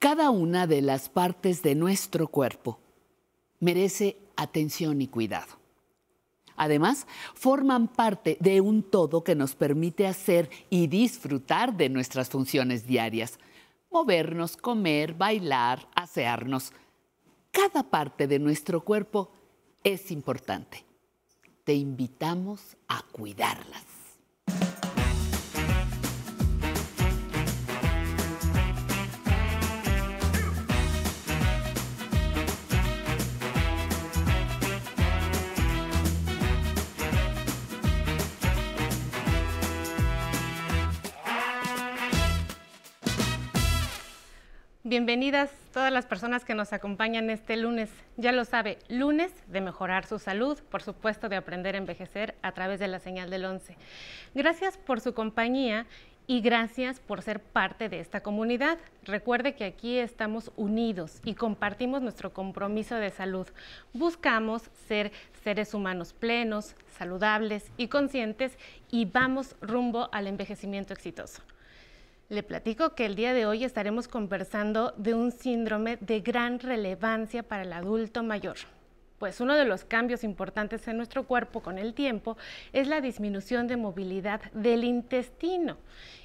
Cada una de las partes de nuestro cuerpo merece atención y cuidado. Además, forman parte de un todo que nos permite hacer y disfrutar de nuestras funciones diarias. Movernos, comer, bailar, asearnos. Cada parte de nuestro cuerpo es importante. Te invitamos a cuidarlas. Bienvenidas todas las personas que nos acompañan este lunes. Ya lo sabe, lunes de mejorar su salud, por supuesto de aprender a envejecer a través de la señal del 11. Gracias por su compañía y gracias por ser parte de esta comunidad. Recuerde que aquí estamos unidos y compartimos nuestro compromiso de salud. Buscamos ser seres humanos plenos, saludables y conscientes y vamos rumbo al envejecimiento exitoso. Le platico que el día de hoy estaremos conversando de un síndrome de gran relevancia para el adulto mayor. Pues uno de los cambios importantes en nuestro cuerpo con el tiempo es la disminución de movilidad del intestino.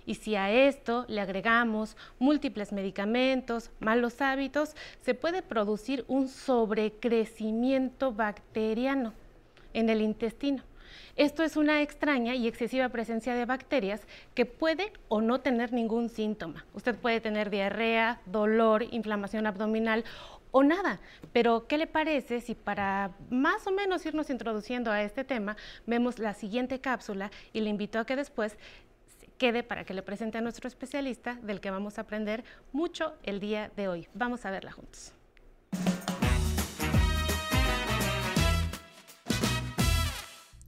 Y si a esto le agregamos múltiples medicamentos, malos hábitos, se puede producir un sobrecrecimiento bacteriano en el intestino. Esto es una extraña y excesiva presencia de bacterias que puede o no tener ningún síntoma. Usted puede tener diarrea, dolor, inflamación abdominal o nada. Pero, ¿qué le parece si para más o menos irnos introduciendo a este tema, vemos la siguiente cápsula y le invito a que después quede para que le presente a nuestro especialista del que vamos a aprender mucho el día de hoy. Vamos a verla juntos.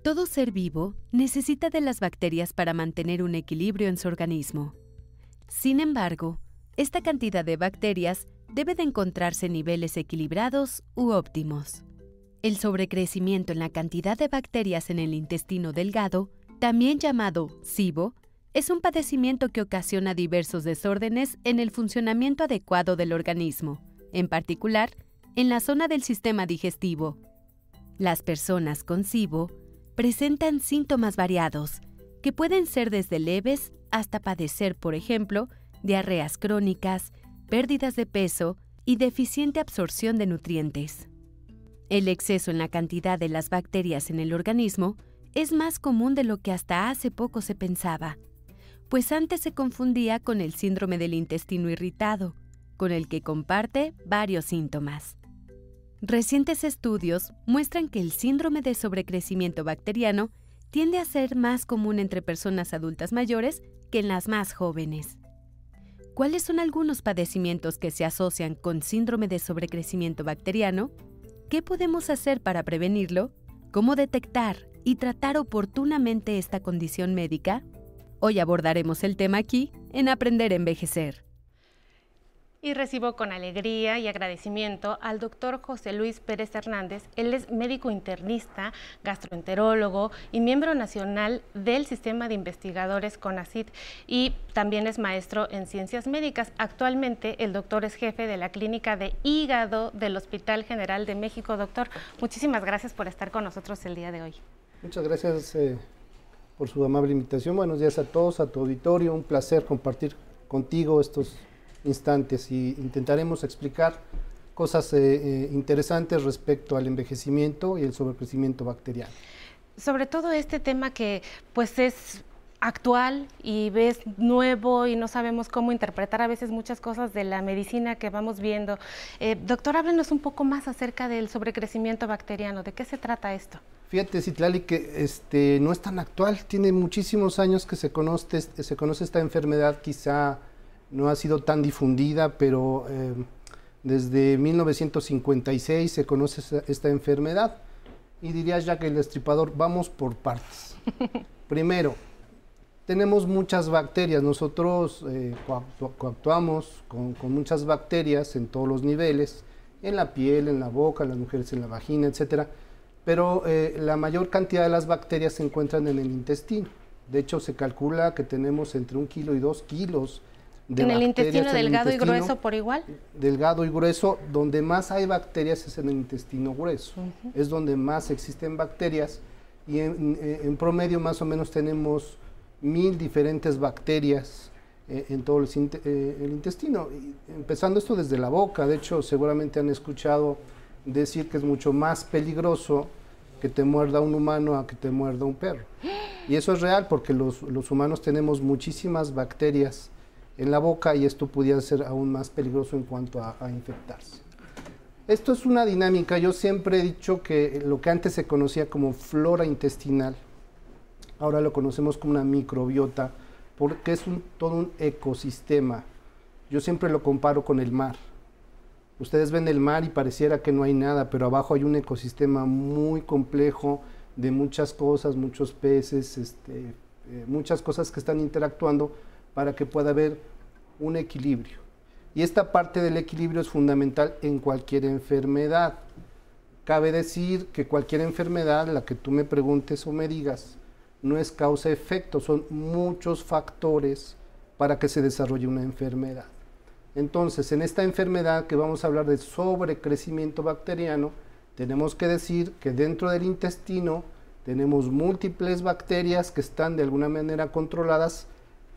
Todo ser vivo necesita de las bacterias para mantener un equilibrio en su organismo. Sin embargo, esta cantidad de bacterias debe de encontrarse en niveles equilibrados u óptimos. El sobrecrecimiento en la cantidad de bacterias en el intestino delgado, también llamado SIBO, es un padecimiento que ocasiona diversos desórdenes en el funcionamiento adecuado del organismo, en particular en la zona del sistema digestivo. Las personas con SIBO presentan síntomas variados, que pueden ser desde leves hasta padecer, por ejemplo, diarreas crónicas, pérdidas de peso y deficiente absorción de nutrientes. El exceso en la cantidad de las bacterias en el organismo es más común de lo que hasta hace poco se pensaba, pues antes se confundía con el síndrome del intestino irritado, con el que comparte varios síntomas. Recientes estudios muestran que el síndrome de sobrecrecimiento bacteriano tiende a ser más común entre personas adultas mayores que en las más jóvenes. ¿Cuáles son algunos padecimientos que se asocian con síndrome de sobrecrecimiento bacteriano? ¿Qué podemos hacer para prevenirlo? ¿Cómo detectar y tratar oportunamente esta condición médica? Hoy abordaremos el tema aquí en Aprender a Envejecer y recibo con alegría y agradecimiento al doctor José Luis Pérez Hernández. Él es médico internista, gastroenterólogo y miembro nacional del Sistema de Investigadores CONACIT y también es maestro en ciencias médicas. Actualmente el doctor es jefe de la clínica de hígado del Hospital General de México. Doctor, muchísimas gracias por estar con nosotros el día de hoy. Muchas gracias eh, por su amable invitación. Buenos días a todos, a tu auditorio. Un placer compartir contigo estos instantes y intentaremos explicar cosas eh, eh, interesantes respecto al envejecimiento y el sobrecrecimiento bacteriano. Sobre todo este tema que pues es actual y ves nuevo y no sabemos cómo interpretar a veces muchas cosas de la medicina que vamos viendo. Eh, doctor, háblenos un poco más acerca del sobrecrecimiento bacteriano. ¿De qué se trata esto? Fíjate, Citlali, que este, no es tan actual. Tiene muchísimos años que se conoce, se conoce esta enfermedad, quizá no ha sido tan difundida, pero eh, desde 1956 se conoce esta, enfermedad. Y diría ya que el destripador, vamos por partes. Primero, tenemos muchas bacterias. Nosotros eh, coactuamos con, muchas bacterias en todos los niveles, en la piel, en la boca, las mujeres en la vagina, etc. Pero eh, la mayor cantidad de las bacterias se encuentran en el intestino. De hecho, se calcula que tenemos entre un kilo y dos kilos de ¿En el intestino el delgado y grueso por igual? delgado y grueso, donde más hay bacterias es en el intestino grueso. Es donde más existen bacterias y en, eh, en promedio más o menos tenemos mil diferentes bacterias eh, en todo el, eh, el intestino. Y empezando esto desde la boca, de hecho seguramente han escuchado decir que es mucho más peligroso que te muerda un humano a que te muerda un perro. Y eso es real porque los, los humanos tenemos muchísimas bacterias en la boca y esto pudiera ser aún más peligroso en cuanto a, a infectarse. Esto es una dinámica, yo siempre he dicho que lo que antes se conocía como flora intestinal, ahora lo conocemos como una microbiota, porque es un- todo un ecosistema. Yo siempre lo comparo con el mar. Ustedes ven el mar y pareciera que no hay nada, pero abajo hay un ecosistema muy complejo de muchas cosas, muchos peces, este, eh, muchas cosas que están interactuando para que pueda haber un equilibrio. Y esta parte del equilibrio es fundamental en cualquier enfermedad. Cabe decir que cualquier enfermedad, la que tú me preguntes o me digas, no es causa-efecto, son muchos factores para que se desarrolle una enfermedad. Entonces, en esta enfermedad que vamos a hablar de sobrecrecimiento bacteriano, tenemos que decir que dentro del intestino tenemos múltiples bacterias que están de alguna manera controladas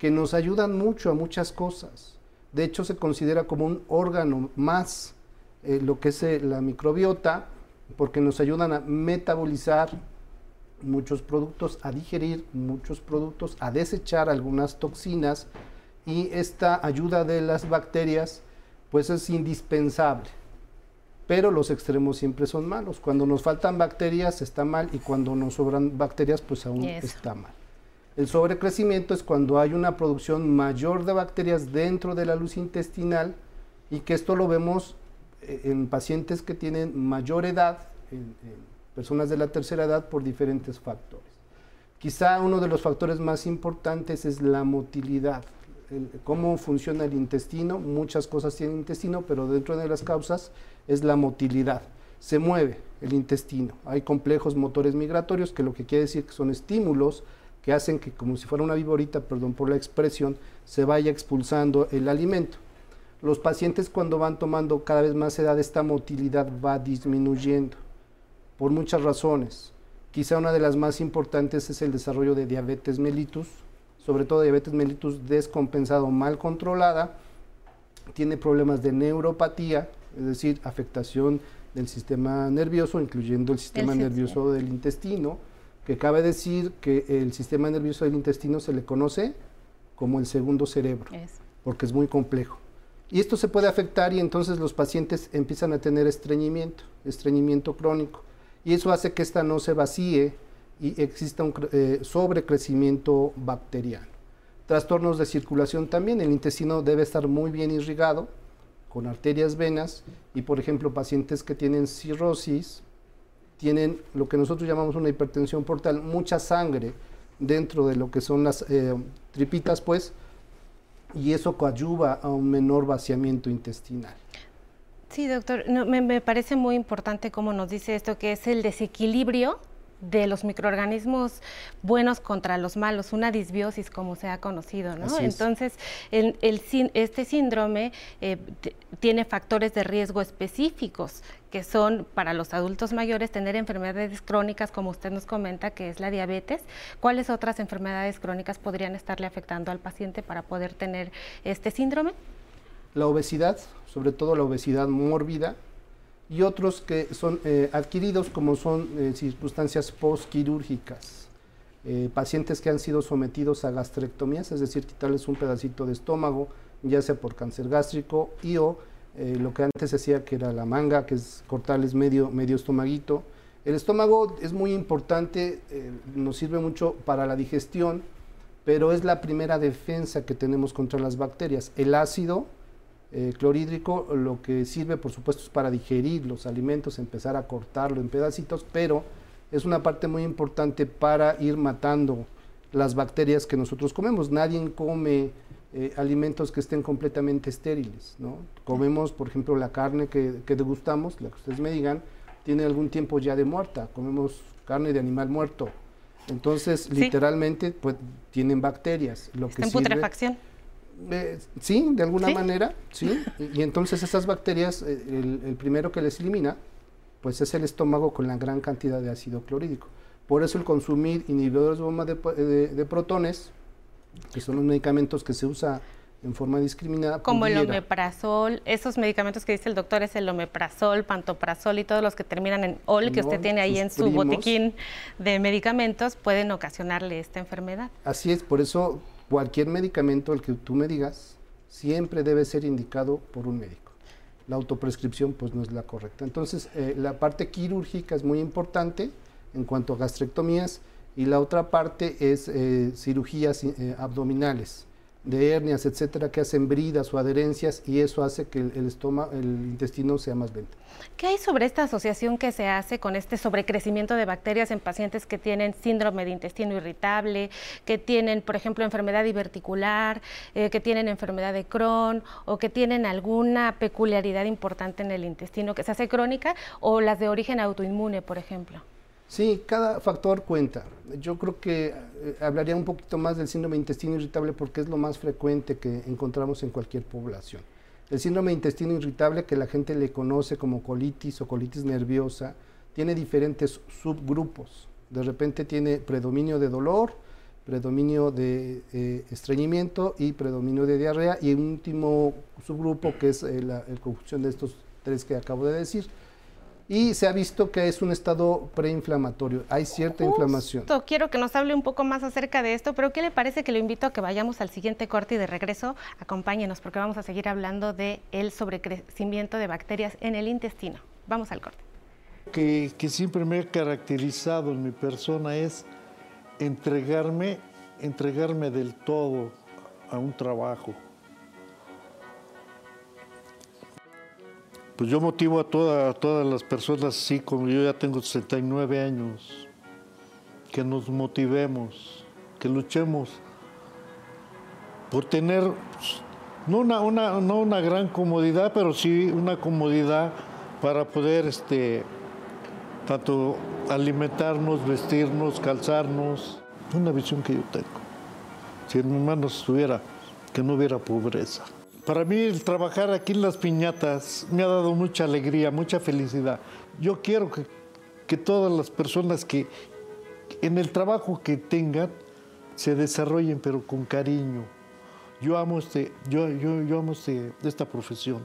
que nos ayudan mucho a muchas cosas. De hecho, se considera como un órgano más eh, lo que es eh, la microbiota, porque nos ayudan a metabolizar muchos productos, a digerir muchos productos, a desechar algunas toxinas y esta ayuda de las bacterias pues es indispensable. Pero los extremos siempre son malos. Cuando nos faltan bacterias está mal y cuando nos sobran bacterias pues aún Eso. está mal. El sobrecrecimiento es cuando hay una producción mayor de bacterias dentro de la luz intestinal y que esto lo vemos eh, en pacientes que tienen mayor edad, en, personas de la tercera edad por diferentes factores. Quizá uno de los factores más importantes es la motilidad, cómo funciona el intestino. Muchas cosas tienen intestino, pero dentro de las causas es la motilidad. Se mueve el intestino. Hay complejos motores migratorios que lo que quiere decir que son estímulos que hacen que como si fuera una viborita, perdón por la expresión, se vaya expulsando el alimento. Los pacientes cuando van tomando cada vez más edad, esta motilidad va disminuyendo por muchas razones. Quizá una de las más importantes es el desarrollo de diabetes mellitus, sobre todo diabetes mellitus descompensado mal controlada, tiene problemas de neuropatía, es decir, afectación del sistema nervioso, incluyendo el sistema sistema. nervioso del intestino, que cabe decir que el sistema nervioso del intestino se le conoce como el segundo cerebro porque es muy complejo. Y esto se puede afectar y entonces los pacientes empiezan a tener estreñimiento, estreñimiento crónico. Y eso hace que esta no se vacíe y exista un eh, sobrecrecimiento bacteriano. Trastornos de circulación también, el intestino debe estar muy bien irrigado con arterias, venas y por ejemplo pacientes que tienen cirrosis tienen lo que nosotros llamamos una hipertensión portal, mucha sangre dentro de lo que son las eh, tripitas pues y eso coadyuva a un menor vaciamiento intestinal. Sí, doctor, no, me, me parece muy importante cómo nos dice esto, que es el desequilibrio de los microorganismos buenos contra los malos, una disbiosis como se ha conocido, ¿no? Entonces, el, este síndrome eh, tiene factores de riesgo específicos que son para los adultos mayores tener enfermedades crónicas, como usted nos comenta, que es la diabetes. ¿Cuáles otras enfermedades crónicas podrían estarle afectando al paciente para poder tener este síndrome? La obesidad, sobre todo la obesidad mórbida, y otros que son eh, adquiridos como son eh, circunstancias postquirúrgicas. Eh, pacientes que han sido sometidos a gastrectomías, es decir, quitarles un pedacito de estómago, ya sea por cáncer gástrico y o lo que antes se hacía que era la manga, que es cortarles medio, medio estomaguito. El estómago es muy importante, nos sirve mucho para la digestión, pero es la primera defensa que tenemos contra las bacterias. El ácido eh, clorhídrico lo que sirve por supuesto es para digerir los alimentos, empezar a cortarlo en pedacitos, pero es una parte muy importante para ir matando las bacterias que nosotros comemos. Nadie come eh, alimentos que estén completamente estériles, ¿no? Comemos, por ejemplo, la carne que, que degustamos, la que ustedes me digan, tiene algún tiempo ya de muerta, comemos carne de animal muerto. Entonces, Sí. literalmente, pues tienen bacterias. Lo Está que en sirve- putrefacción. Eh, sí, de alguna manera, sí. Y, entonces esas bacterias, eh, el, primero que les elimina, pues es el estómago con la gran cantidad de ácido clorhídrico. Por eso el consumir inhibidores de bomba de, protones, que son los medicamentos que se usa en forma discriminada. Como el omeprazol, esos medicamentos que dice el doctor es el omeprazol, pantoprazol y todos los que terminan en ol, que usted tiene ahí en su botiquín de medicamentos, pueden ocasionarle esta enfermedad. Así es, por eso cualquier medicamento, el que tú me digas, siempre debe ser indicado por un médico. La autoprescripción pues no es la correcta. Entonces, eh, la parte quirúrgica es muy importante en cuanto a gastrectomías y la otra parte es eh, cirugías eh, abdominales de hernias, etcétera, que hacen bridas o adherencias y eso hace que el, estómago, el intestino sea más lento. ¿Qué hay sobre esta asociación que se hace con este sobrecrecimiento de bacterias en pacientes que tienen síndrome de intestino irritable, que tienen, por ejemplo, enfermedad diverticular, eh, que tienen enfermedad de Crohn o que tienen alguna peculiaridad importante en el intestino que se hace crónica o las de origen autoinmune, por ejemplo? Sí, cada factor cuenta. Yo creo que eh, hablaría un poquito más del síndrome de intestino irritable porque es lo más frecuente que encontramos en cualquier población. El síndrome de intestino irritable, que la gente le conoce como colitis o colitis nerviosa, tiene diferentes subgrupos. De repente tiene predominio de dolor, predominio de eh, estreñimiento y predominio de diarrea y un último subgrupo que es eh, la conjunción de estos tres que acabo de decir y se ha visto que es un estado preinflamatorio, hay cierta Justo, inflamación. Quiero que nos hable un poco más acerca de esto, pero ¿qué le parece que lo invito a que vayamos al siguiente corte y de regreso acompáñenos porque vamos a seguir hablando de el sobrecrecimiento de bacterias en el intestino. Vamos al corte. Que, que siempre me ha caracterizado en mi persona es entregarme, entregarme del todo a un trabajo Pues yo motivo a, todas las personas así como yo ya tengo 69 años, que nos motivemos, que luchemos por tener pues, no una, gran comodidad, pero sí una comodidad para poder este, tanto alimentarnos, vestirnos, calzarnos. Una visión que yo tengo. Si mi mano estuviera, que no hubiera pobreza. Para mí el trabajar aquí en las piñatas me ha dado mucha alegría, mucha felicidad. Yo quiero que, que todas las personas que en el trabajo que tengan se desarrollen, pero con cariño. Yo amo, este, yo, yo, yo amo este, esta profesión.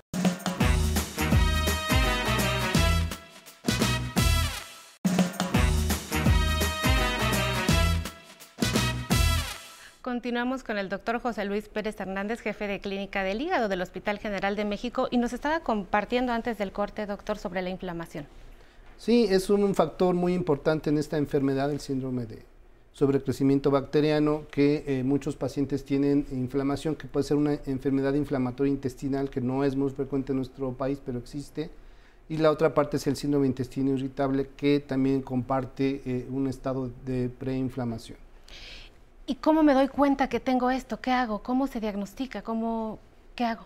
Continuamos con el doctor José Luis Pérez Hernández, jefe de clínica del hígado del Hospital General de México, y nos estaba compartiendo antes del corte, doctor, sobre la inflamación. Sí, es un factor muy importante en esta enfermedad, el síndrome de sobrecrecimiento bacteriano, que eh, muchos pacientes tienen inflamación, que puede ser una enfermedad inflamatoria intestinal, que no es muy frecuente en nuestro país, pero existe. Y la otra parte es el síndrome intestino irritable, que también comparte eh, un estado de preinflamación. ¿Y cómo me doy cuenta que tengo esto? ¿Qué hago? ¿Cómo se diagnostica? ¿Cómo, ¿Qué hago?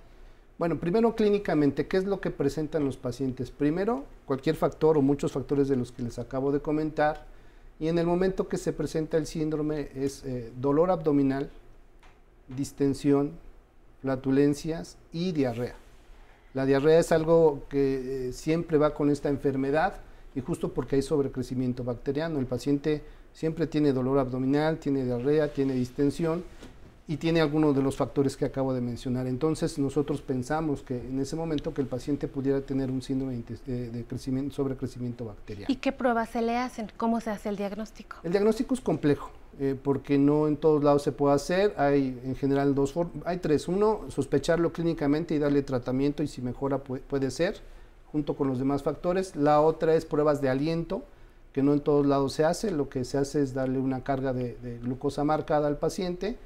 Bueno, primero clínicamente, ¿qué es lo que presentan los pacientes? Primero, cualquier factor o muchos factores de los que les acabo de comentar. Y en el momento que se presenta el síndrome es eh, dolor abdominal, distensión, flatulencias y diarrea. La diarrea es algo que eh, siempre va con esta enfermedad y justo porque hay sobrecrecimiento bacteriano. El paciente siempre tiene dolor abdominal, tiene diarrea, tiene distensión y tiene algunos de los factores que acabo de mencionar. Entonces nosotros pensamos que en ese momento que el paciente pudiera tener un síndrome de, crecimiento, sobrecrecimiento bacteriano. ¿Y qué pruebas se le hacen? ¿Cómo se hace el diagnóstico? El diagnóstico es complejo. Eh, porque no en todos lados se puede hacer. Hay en general dos formas, hay tres. Uno, sospecharlo clínicamente y darle tratamiento y si mejora puede ser, junto con los demás factores. La otra es pruebas de aliento, que no en todos lados se hace, lo que se hace es darle una carga de, glucosa marcada al paciente,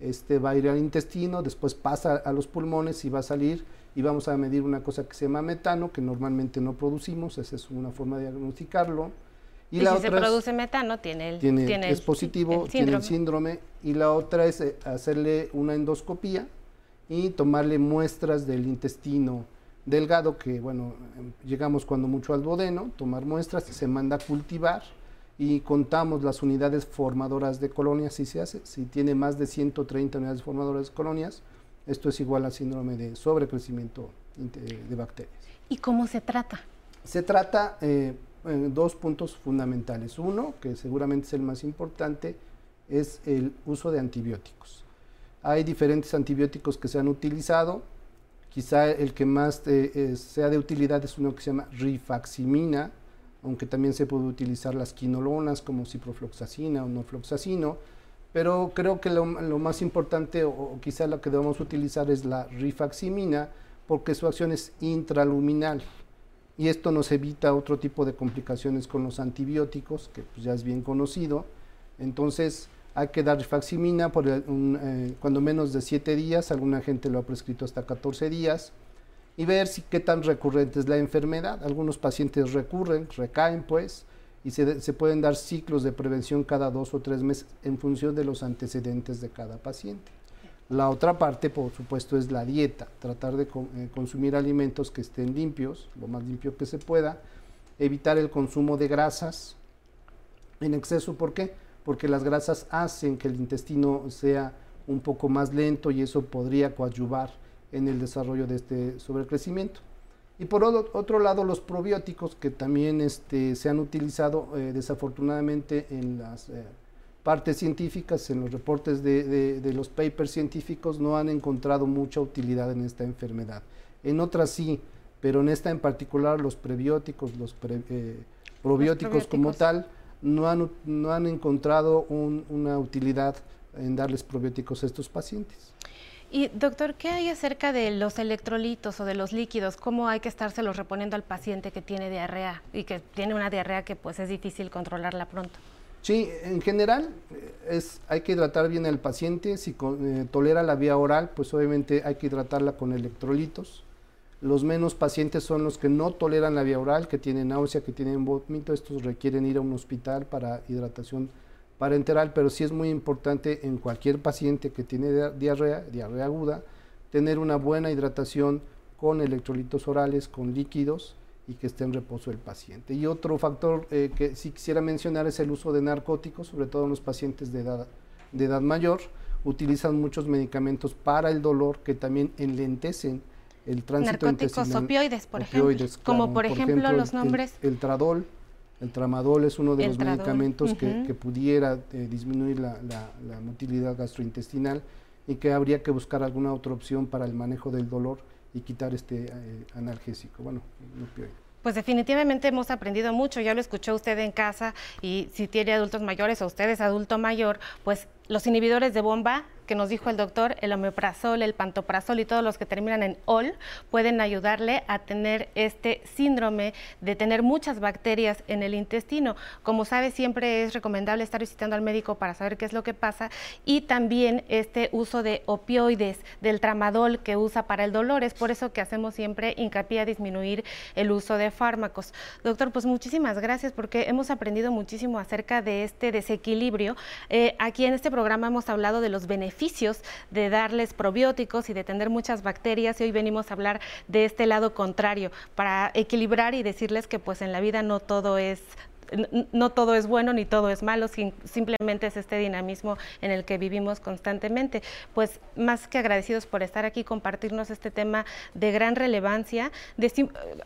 este va a ir al intestino, después pasa a los pulmones y va a salir y vamos a medir una cosa que se llama metano, que normalmente no producimos, esa es una forma de diagnosticarlo. Y, la si otra se produce metano, tiene el, tiene, es positivo, tiene el síndrome. Y la otra es eh, hacerle una endoscopía y tomarle muestras del intestino, delgado que, bueno, llegamos cuando mucho al duodeno, tomar muestras, se manda a cultivar y contamos las unidades formadoras de colonias, si se hace, si tiene más de 130 unidades formadoras de colonias, Esto es igual al síndrome de sobrecrecimiento de bacterias. ¿Y cómo se trata? Se trata eh, en dos puntos fundamentales. Uno, que seguramente es el más importante, es el uso de antibióticos. Hay diferentes antibióticos que se han utilizado. Quizá el que más eh, eh, sea de utilidad es uno que se llama rifaximina, aunque también se puede utilizar las quinolonas como ciprofloxacina o nofloxacino, pero creo que lo, más importante o, quizá lo que debemos utilizar es la rifaximina porque su acción es intraluminal y esto nos evita otro tipo de complicaciones con los antibióticos, que pues, ya es bien conocido. Entonces hay que dar rifaximina por eh, cuando menos de 7 días, alguna gente lo ha prescrito hasta 14 días, y ver si qué tan recurrente es la enfermedad. Algunos pacientes recurren, recaen pues, y se, se, pueden dar ciclos de prevención cada dos o tres meses en función de los antecedentes de cada paciente. La otra parte, por supuesto, es la dieta, tratar de eh, consumir alimentos que estén limpios, lo más limpio que se pueda, evitar el consumo de grasas en exceso, ¿por qué? Porque las grasas hacen que el intestino sea un poco más lento y eso podría coadyuvar en el desarrollo de este sobrecrecimiento. Y por otro lado, los probióticos que también este, se han utilizado eh, desafortunadamente en las eh, partes científicas, en los reportes de, los papers científicos, no han encontrado mucha utilidad en esta enfermedad. En otras sí, pero en esta en particular los prebióticos, los, eh, probióticos, como tal, no han, no han encontrado una utilidad en darles probióticos a estos pacientes. Y doctor, ¿qué hay acerca de los electrolitos o de los líquidos? ¿Cómo hay que estárselos reponiendo al paciente que tiene diarrea y que tiene una diarrea que pues es difícil controlarla pronto? Sí, en general eh, es, hay que hidratar bien al paciente. Si eh, tolera la vía oral, pues obviamente hay que hidratarla con electrolitos. Los menos pacientes son los que no toleran la vía oral, que tienen náusea, que tienen vómito. Estos requieren ir a un hospital para hidratación parenteral, pero sí es muy importante en cualquier paciente que tiene diarrea, diarrea aguda, tener una buena hidratación con electrolitos orales, con líquidos y que esté en reposo el paciente. Y otro factor eh, que sí quisiera mencionar es el uso de narcóticos, sobre todo en los pacientes de edad, de edad mayor. Utilizan muchos medicamentos para el dolor que también enlentecen el tránsito Narcóticos opioides, por ejemplo. Como por, ejemplo, los nombres. el tradol, el tramadol es uno de los medicamentos que, pudiera eh, disminuir la, motilidad gastrointestinal y que habría que buscar alguna otra opción para el manejo del dolor y quitar este eh, analgésico, bueno, Pues definitivamente hemos aprendido mucho, ya lo escuchó usted en casa y si tiene adultos mayores o usted es adulto mayor, pues los inhibidores de bomba que nos dijo el doctor, el omeprazol, el pantoprazol y todos los que terminan en ol pueden ayudarle a tener este síndrome de tener muchas bacterias en el intestino. Como sabe, siempre es recomendable estar visitando al médico para saber qué es lo que pasa y también este uso de opioides, del tramadol que usa para el dolor. Es por eso que hacemos siempre hincapié a disminuir el uso de fármacos. Doctor, pues muchísimas gracias porque hemos aprendido muchísimo acerca de este desequilibrio. Eh, aquí en este programa hemos hablado de los beneficios de darles probióticos y de tener muchas bacterias y hoy venimos a hablar de este lado contrario para equilibrar y decirles que pues en la vida no todo es no todo es bueno ni todo es malo, simplemente es este dinamismo en el que vivimos constantemente. Pues más que agradecidos por estar aquí, compartirnos este tema de gran relevancia.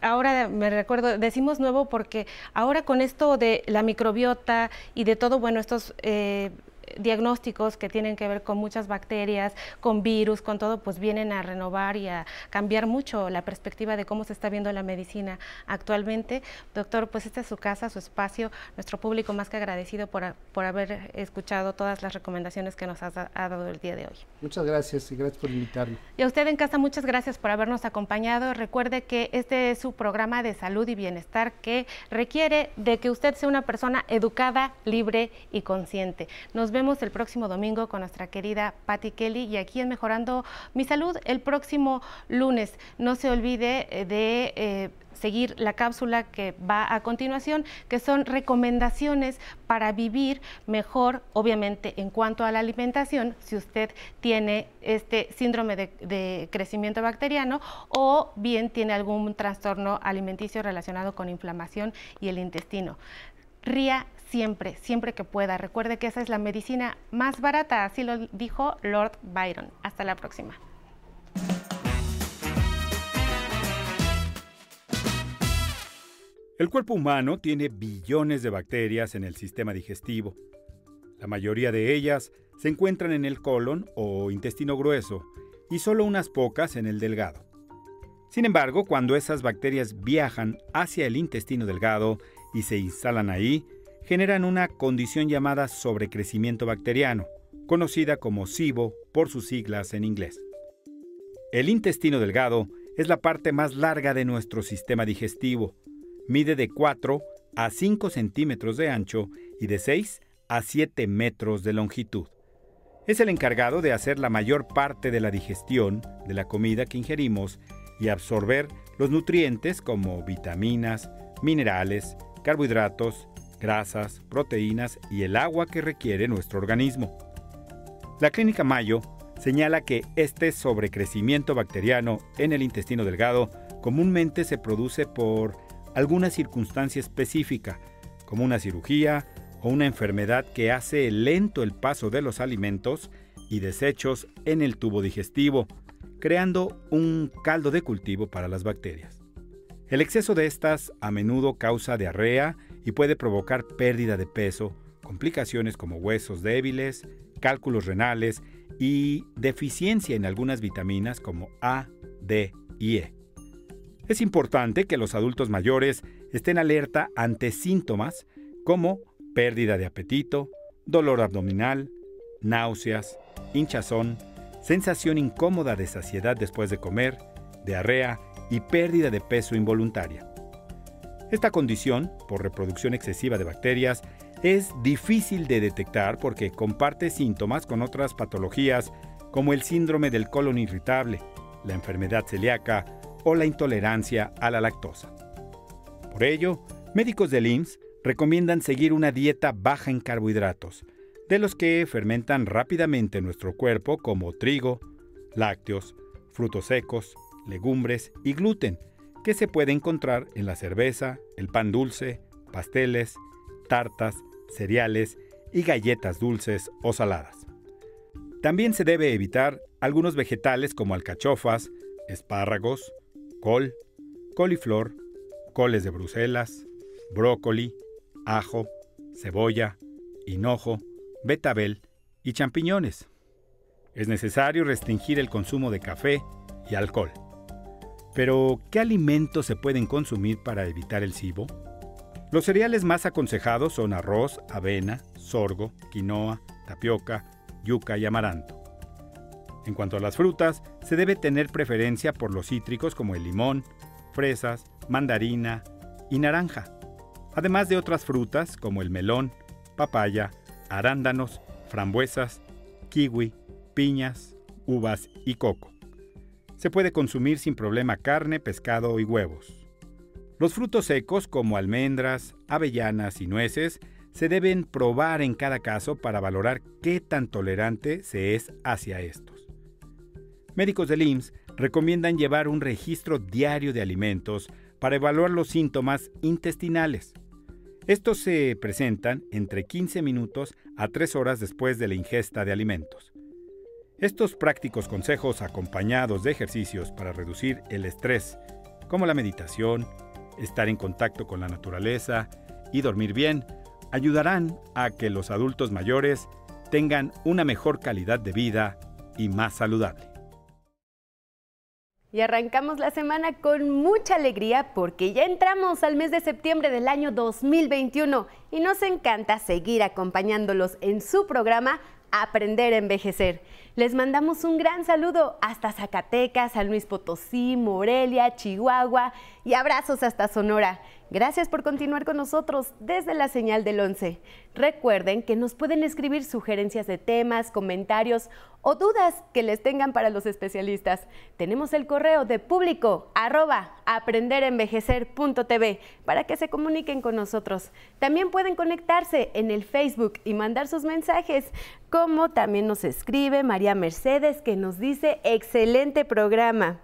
ahora me recuerdo, decimos nuevo porque ahora con esto de la microbiota y de todo, bueno, estos... Eh, diagnósticos que tienen que ver con muchas bacterias, con virus, con todo, pues vienen a renovar y a cambiar mucho la perspectiva de cómo se está viendo la medicina actualmente. Doctor, pues esta es su casa, su espacio, nuestro público más que agradecido por, por haber escuchado todas las recomendaciones que nos ha, dado el día de hoy. Muchas gracias y gracias por invitarme. Y a usted en casa, muchas gracias por habernos acompañado. Recuerde que este es su programa de salud y bienestar que requiere de que usted sea una persona educada, libre y consciente. Nos vemos el próximo domingo con nuestra querida Patty Kelly y aquí en Mejorando Mi Salud el próximo lunes. No se olvide eh, de... Eh, seguir la cápsula que va a continuación, que son recomendaciones para vivir mejor, obviamente en cuanto a la alimentación, si usted tiene este síndrome de, de, crecimiento bacteriano o bien tiene algún trastorno alimenticio relacionado con inflamación y el intestino. Ría siempre, siempre que pueda. Recuerde que esa es la medicina más barata, así lo dijo Lord Byron. Hasta la próxima. El cuerpo humano tiene billones de bacterias en el sistema digestivo. La mayoría de ellas se encuentran en el colon o intestino grueso y solo unas pocas en el delgado. Sin embargo, cuando esas bacterias viajan hacia el intestino delgado y se instalan ahí, generan una condición llamada sobrecrecimiento bacteriano, conocida como SIBO por sus siglas en inglés. El intestino delgado es la parte más larga de nuestro sistema digestivo. Mide de 4 a 5 centímetros de ancho y de 6 a 7 metros de longitud. Es el encargado de hacer la mayor parte de la digestión de la comida que ingerimos y absorber los nutrientes como vitaminas, minerales, carbohidratos, grasas, proteínas y el agua que requiere nuestro organismo. La clínica Mayo señala que este sobrecrecimiento bacteriano en el intestino delgado comúnmente se produce por alguna circunstancia específica, como una cirugía o una enfermedad que hace lento el paso de los alimentos y desechos en el tubo digestivo, creando un caldo de cultivo para las bacterias. El exceso de estas a menudo causa diarrea y puede provocar pérdida de peso, complicaciones como huesos débiles, cálculos renales y deficiencia en algunas vitaminas como A, D y E. Es importante que los adultos mayores estén alerta ante síntomas como pérdida de apetito, dolor abdominal, náuseas, hinchazón, sensación incómoda de saciedad después de comer, diarrea y pérdida de peso involuntaria. Esta condición, por reproducción excesiva de bacterias, es difícil de detectar porque comparte síntomas con otras patologías como el síndrome del colon irritable, la enfermedad celíaca o la intolerancia a la lactosa. Por ello, médicos del IMSS recomiendan seguir una dieta baja en carbohidratos, de los que fermentan rápidamente nuestro cuerpo como trigo, lácteos, frutos secos, legumbres y gluten, que se puede encontrar en la cerveza, el pan dulce, pasteles, tartas, cereales y galletas dulces o saladas. También se debe evitar algunos vegetales como alcachofas, espárragos, col, coliflor, coles de Bruselas, brócoli, ajo, cebolla, hinojo, betabel y champiñones. Es necesario restringir el consumo de café y alcohol. Pero, ¿qué alimentos se pueden consumir para evitar el SIBO? Los cereales más aconsejados son arroz, avena, sorgo, quinoa, tapioca, yuca y amaranto. En cuanto a las frutas, se debe tener preferencia por los cítricos como el limón, fresas, mandarina y naranja, además de otras frutas como el melón, papaya, arándanos, frambuesas, kiwi, piñas, uvas y coco. Se puede consumir sin problema carne, pescado y huevos. Los frutos secos como almendras, avellanas y nueces se deben probar en cada caso para valorar qué tan tolerante se es hacia estos. Médicos del IMSS recomiendan llevar un registro diario de alimentos para evaluar los síntomas intestinales. Estos se presentan entre 15 minutos a 3 horas después de la ingesta de alimentos. Estos prácticos consejos acompañados de ejercicios para reducir el estrés, como la meditación, estar en contacto con la naturaleza y dormir bien, ayudarán a que los adultos mayores tengan una mejor calidad de vida y más saludable. Y arrancamos la semana con mucha alegría porque ya entramos al mes de septiembre del año 2021 y nos encanta seguir acompañándolos en su programa Aprender a Envejecer. Les mandamos un gran saludo hasta Zacatecas, San Luis Potosí, Morelia, Chihuahua y abrazos hasta Sonora. Gracias por continuar con nosotros desde la señal del 11. Recuerden que nos pueden escribir sugerencias de temas, comentarios o dudas que les tengan para los especialistas. Tenemos el correo de público arroba aprenderenvejecer.tv para que se comuniquen con nosotros. También pueden conectarse en el Facebook y mandar sus mensajes, como también nos escribe María Mercedes que nos dice excelente programa.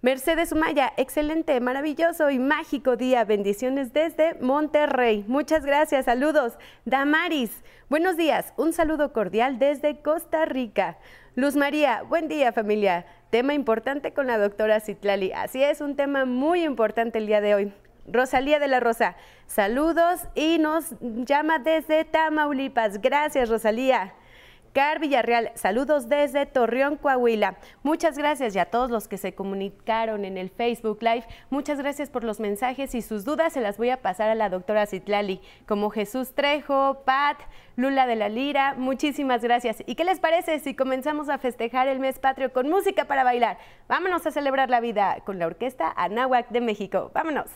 Mercedes Umaya, excelente, maravilloso y mágico día. Bendiciones desde Monterrey. Muchas gracias, saludos. Damaris, buenos días. Un saludo cordial desde Costa Rica. Luz María, buen día familia. Tema importante con la doctora Citlali. Así es, un tema muy importante el día de hoy. Rosalía de la Rosa, saludos y nos llama desde Tamaulipas. Gracias, Rosalía. Villarreal, saludos desde Torreón, Coahuila. Muchas gracias y a todos los que se comunicaron en el Facebook Live. Muchas gracias por los mensajes y sus dudas se las voy a pasar a la doctora Citlali, como Jesús Trejo, Pat, Lula de la Lira. Muchísimas gracias. ¿Y qué les parece si comenzamos a festejar el mes patrio con música para bailar? Vámonos a celebrar la vida con la orquesta Anáhuac de México. Vámonos.